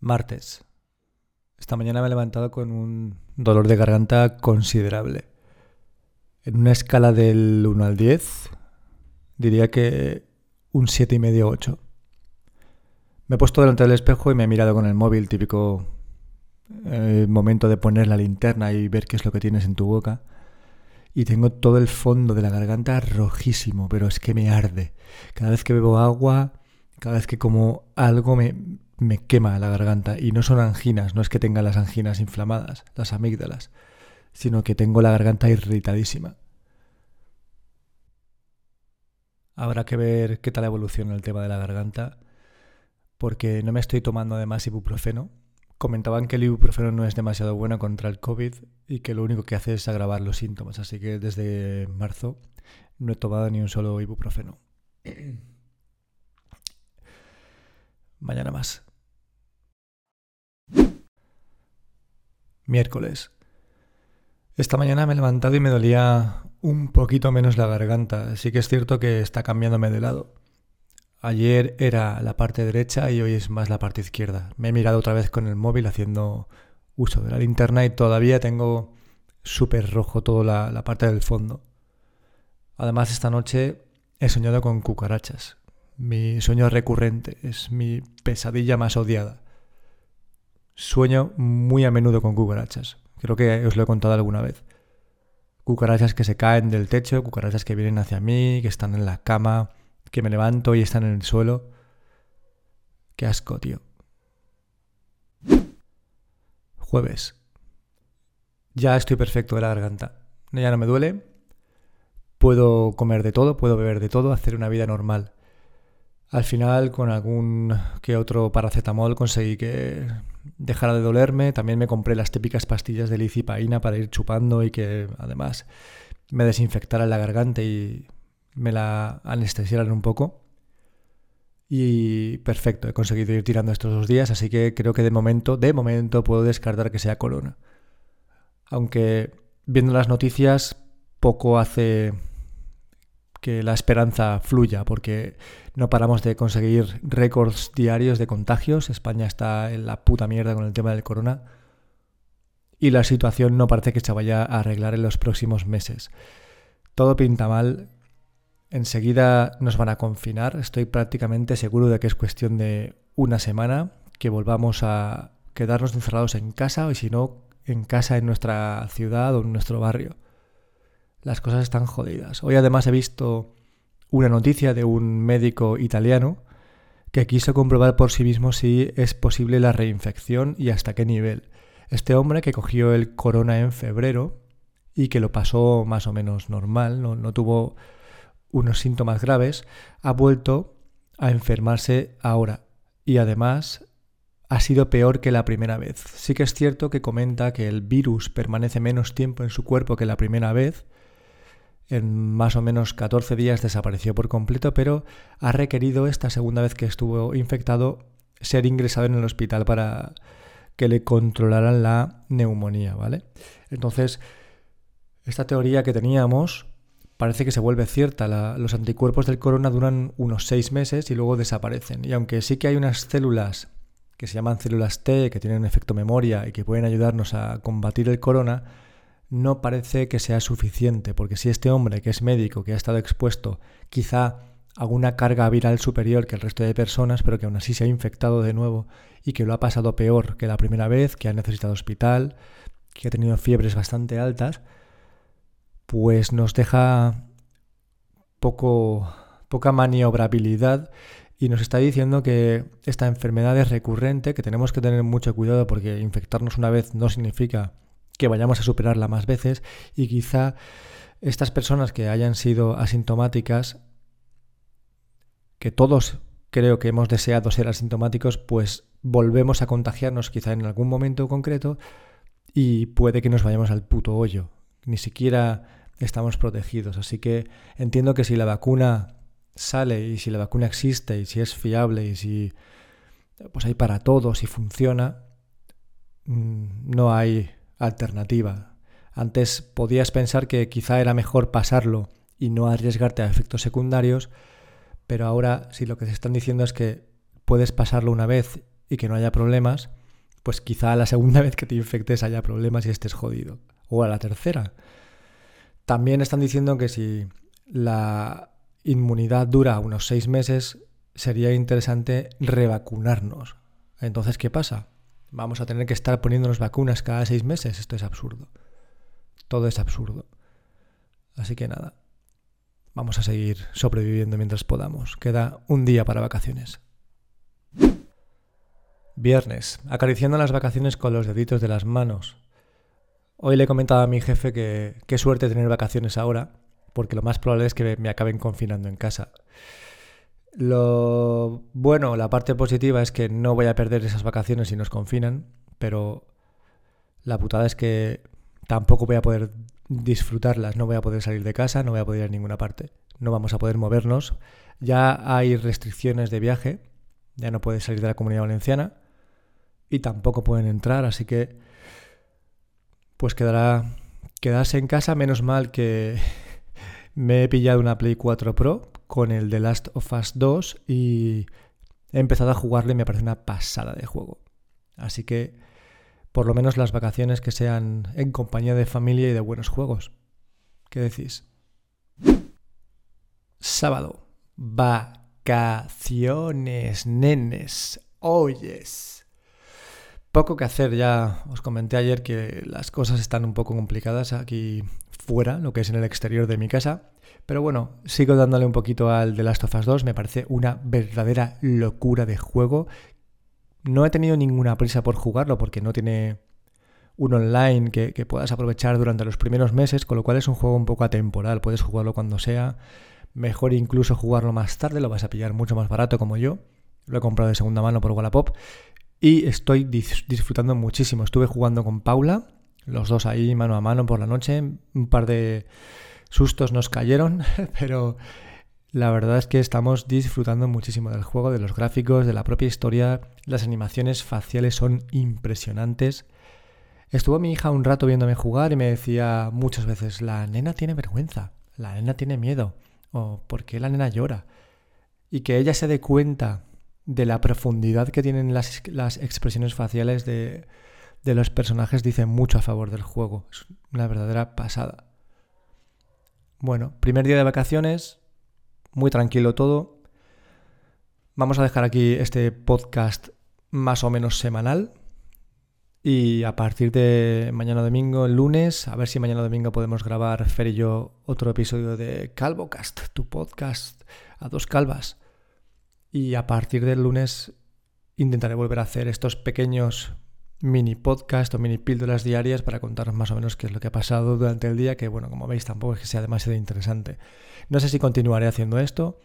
Martes. Esta mañana me he levantado con un dolor de garganta considerable. En una escala del 1 al 10, diría que un 7 y medio 8. Me he puesto delante del espejo y me he mirado con el móvil, típico eh, momento de poner la linterna y ver qué es lo que tienes en tu boca. Y tengo todo el fondo de la garganta rojísimo, pero es que me arde. Cada vez que bebo agua, cada vez que como algo me, me quema la garganta y no son anginas, no es que tenga las anginas inflamadas, las amígdalas, sino que tengo la garganta irritadísima. Habrá que ver qué tal evoluciona el tema de la garganta, porque no me estoy tomando además ibuprofeno. Comentaban que el ibuprofeno no es demasiado bueno contra el COVID y que lo único que hace es agravar los síntomas, así que desde marzo no he tomado ni un solo ibuprofeno. Mañana más. Miércoles. Esta mañana me he levantado y me dolía un poquito menos la garganta. Sí que es cierto que está cambiándome de lado. Ayer era la parte derecha y hoy es más la parte izquierda. Me he mirado otra vez con el móvil haciendo uso de la linterna y todavía tengo súper rojo toda la, parte del fondo. Además, esta noche he soñado con cucarachas. Mi sueño recurrente es mi pesadilla más odiada sueño muy a menudo con cucarachas. Creo que os lo he contado alguna vez. Cucarachas que se caen del techo, cucarachas que vienen hacia mí, que están en la cama, que me levanto y están en el suelo. Qué asco, tío. Jueves. Ya estoy perfecto de la garganta. Ya no me duele. Puedo comer de todo, puedo beber de todo, hacer una vida normal. Al final, con algún que otro paracetamol conseguí que dejara de dolerme. También me compré las típicas pastillas de licipaína para ir chupando y que además me desinfectaran la garganta y me la anestesiaran un poco. Y perfecto, he conseguido ir tirando estos dos días, así que creo que de momento, de momento puedo descartar que sea corona. Aunque viendo las noticias, poco hace que la esperanza fluya, porque no paramos de conseguir récords diarios de contagios. España está en la puta mierda con el tema del corona. Y la situación no parece que se vaya a arreglar en los próximos meses. Todo pinta mal. Enseguida nos van a confinar. Estoy prácticamente seguro de que es cuestión de una semana que volvamos a quedarnos encerrados en casa o si no, en casa en nuestra ciudad o en nuestro barrio las cosas están jodidas. Hoy además he visto una noticia de un médico italiano que quiso comprobar por sí mismo si es posible la reinfección y hasta qué nivel. Este hombre que cogió el corona en febrero y que lo pasó más o menos normal, no, no tuvo unos síntomas graves, ha vuelto a enfermarse ahora y además ha sido peor que la primera vez. Sí que es cierto que comenta que el virus permanece menos tiempo en su cuerpo que la primera vez, en más o menos 14 días desapareció por completo, pero ha requerido esta segunda vez que estuvo infectado ser ingresado en el hospital para que le controlaran la neumonía, ¿vale? Entonces, esta teoría que teníamos parece que se vuelve cierta. los anticuerpos del corona duran unos seis meses y luego desaparecen. Y aunque sí que hay unas células que se llaman células T, que tienen efecto memoria y que pueden ayudarnos a combatir el corona, no parece que sea suficiente, porque si este hombre, que es médico, que ha estado expuesto quizá a alguna carga viral superior que el resto de personas, pero que aún así se ha infectado de nuevo y que lo ha pasado peor que la primera vez, que ha necesitado hospital, que ha tenido fiebres bastante altas, pues nos deja poco, poca maniobrabilidad y nos está diciendo que esta enfermedad es recurrente, que tenemos que tener mucho cuidado porque infectarnos una vez no significa que vayamos a superarla más veces y quizá estas personas que hayan sido asintomáticas, que todos creo que hemos deseado ser asintomáticos, pues volvemos a contagiarnos quizá en algún momento concreto y puede que nos vayamos al puto hoyo. Ni siquiera estamos protegidos. Así que entiendo que si la vacuna sale y si la vacuna existe y si es fiable y si pues hay para todos y funciona, mm, no hay alternativa. Antes podías pensar que quizá era mejor pasarlo y no arriesgarte a efectos secundarios, pero ahora si lo que se están diciendo es que puedes pasarlo una vez y que no haya problemas, pues quizá la segunda vez que te infectes haya problemas y estés jodido. O a la tercera. También están diciendo que si la inmunidad dura unos seis meses, sería interesante revacunarnos. Entonces, ¿qué pasa? Vamos a tener que estar poniéndonos vacunas cada seis meses. Esto es absurdo. Todo es absurdo. Así que nada. Vamos a seguir sobreviviendo mientras podamos. Queda un día para vacaciones. Viernes, acariciando las vacaciones con los deditos de las manos. Hoy le he comentado a mi jefe que qué suerte tener vacaciones ahora, porque lo más probable es que me acaben confinando en casa. Lo bueno, la parte positiva es que no voy a perder esas vacaciones si nos confinan, pero la putada es que tampoco voy a poder disfrutarlas, no voy a poder salir de casa, no voy a poder ir a ninguna parte, no vamos a poder movernos. Ya hay restricciones de viaje, ya no puedes salir de la comunidad valenciana y tampoco pueden entrar, así que pues quedará quedarse en casa, menos mal que me he pillado una Play 4 Pro con el The Last of Us 2 y he empezado a jugarle me parece una pasada de juego. Así que por lo menos las vacaciones que sean en compañía de familia y de buenos juegos. ¿Qué decís? Sábado. Vacaciones, nenes. Oyes. Poco que hacer ya. Os comenté ayer que las cosas están un poco complicadas aquí fuera, lo que es en el exterior de mi casa. Pero bueno, sigo dándole un poquito al The Last of Us 2. Me parece una verdadera locura de juego. No he tenido ninguna prisa por jugarlo porque no tiene un online que, que, puedas aprovechar durante los primeros meses, con lo cual es un juego un poco atemporal. Puedes jugarlo cuando sea. Mejor incluso jugarlo más tarde, lo vas a pillar mucho más barato como yo. Lo he comprado de segunda mano por Wallapop. Y estoy disfrutando muchísimo. Estuve jugando con Paula, los dos ahí mano a mano por la noche. Un par de sustos nos cayeron, pero la verdad es que estamos disfrutando muchísimo del juego, de los gráficos, de la propia historia. Las animaciones faciales son impresionantes. Estuvo mi hija un rato viéndome jugar y me decía muchas veces, la nena tiene vergüenza, la nena tiene miedo, o ¿por qué la nena llora? Y que ella se dé cuenta de la profundidad que tienen las, las expresiones faciales de, de los personajes dice mucho a favor del juego. Es una verdadera pasada. Bueno, primer día de vacaciones, muy tranquilo todo. Vamos a dejar aquí este podcast más o menos semanal. Y a partir de mañana domingo, el lunes, a ver si mañana domingo podemos grabar Fer y yo otro episodio de CalvoCast, tu podcast a dos calvas. Y a partir del lunes intentaré volver a hacer estos pequeños mini podcast o mini píldoras diarias para contaros más o menos qué es lo que ha pasado durante el día, que bueno, como veis tampoco es que sea demasiado interesante. No sé si continuaré haciendo esto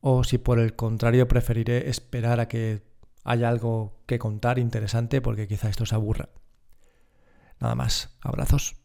o si por el contrario preferiré esperar a que haya algo que contar interesante porque quizá esto os aburra. Nada más, abrazos.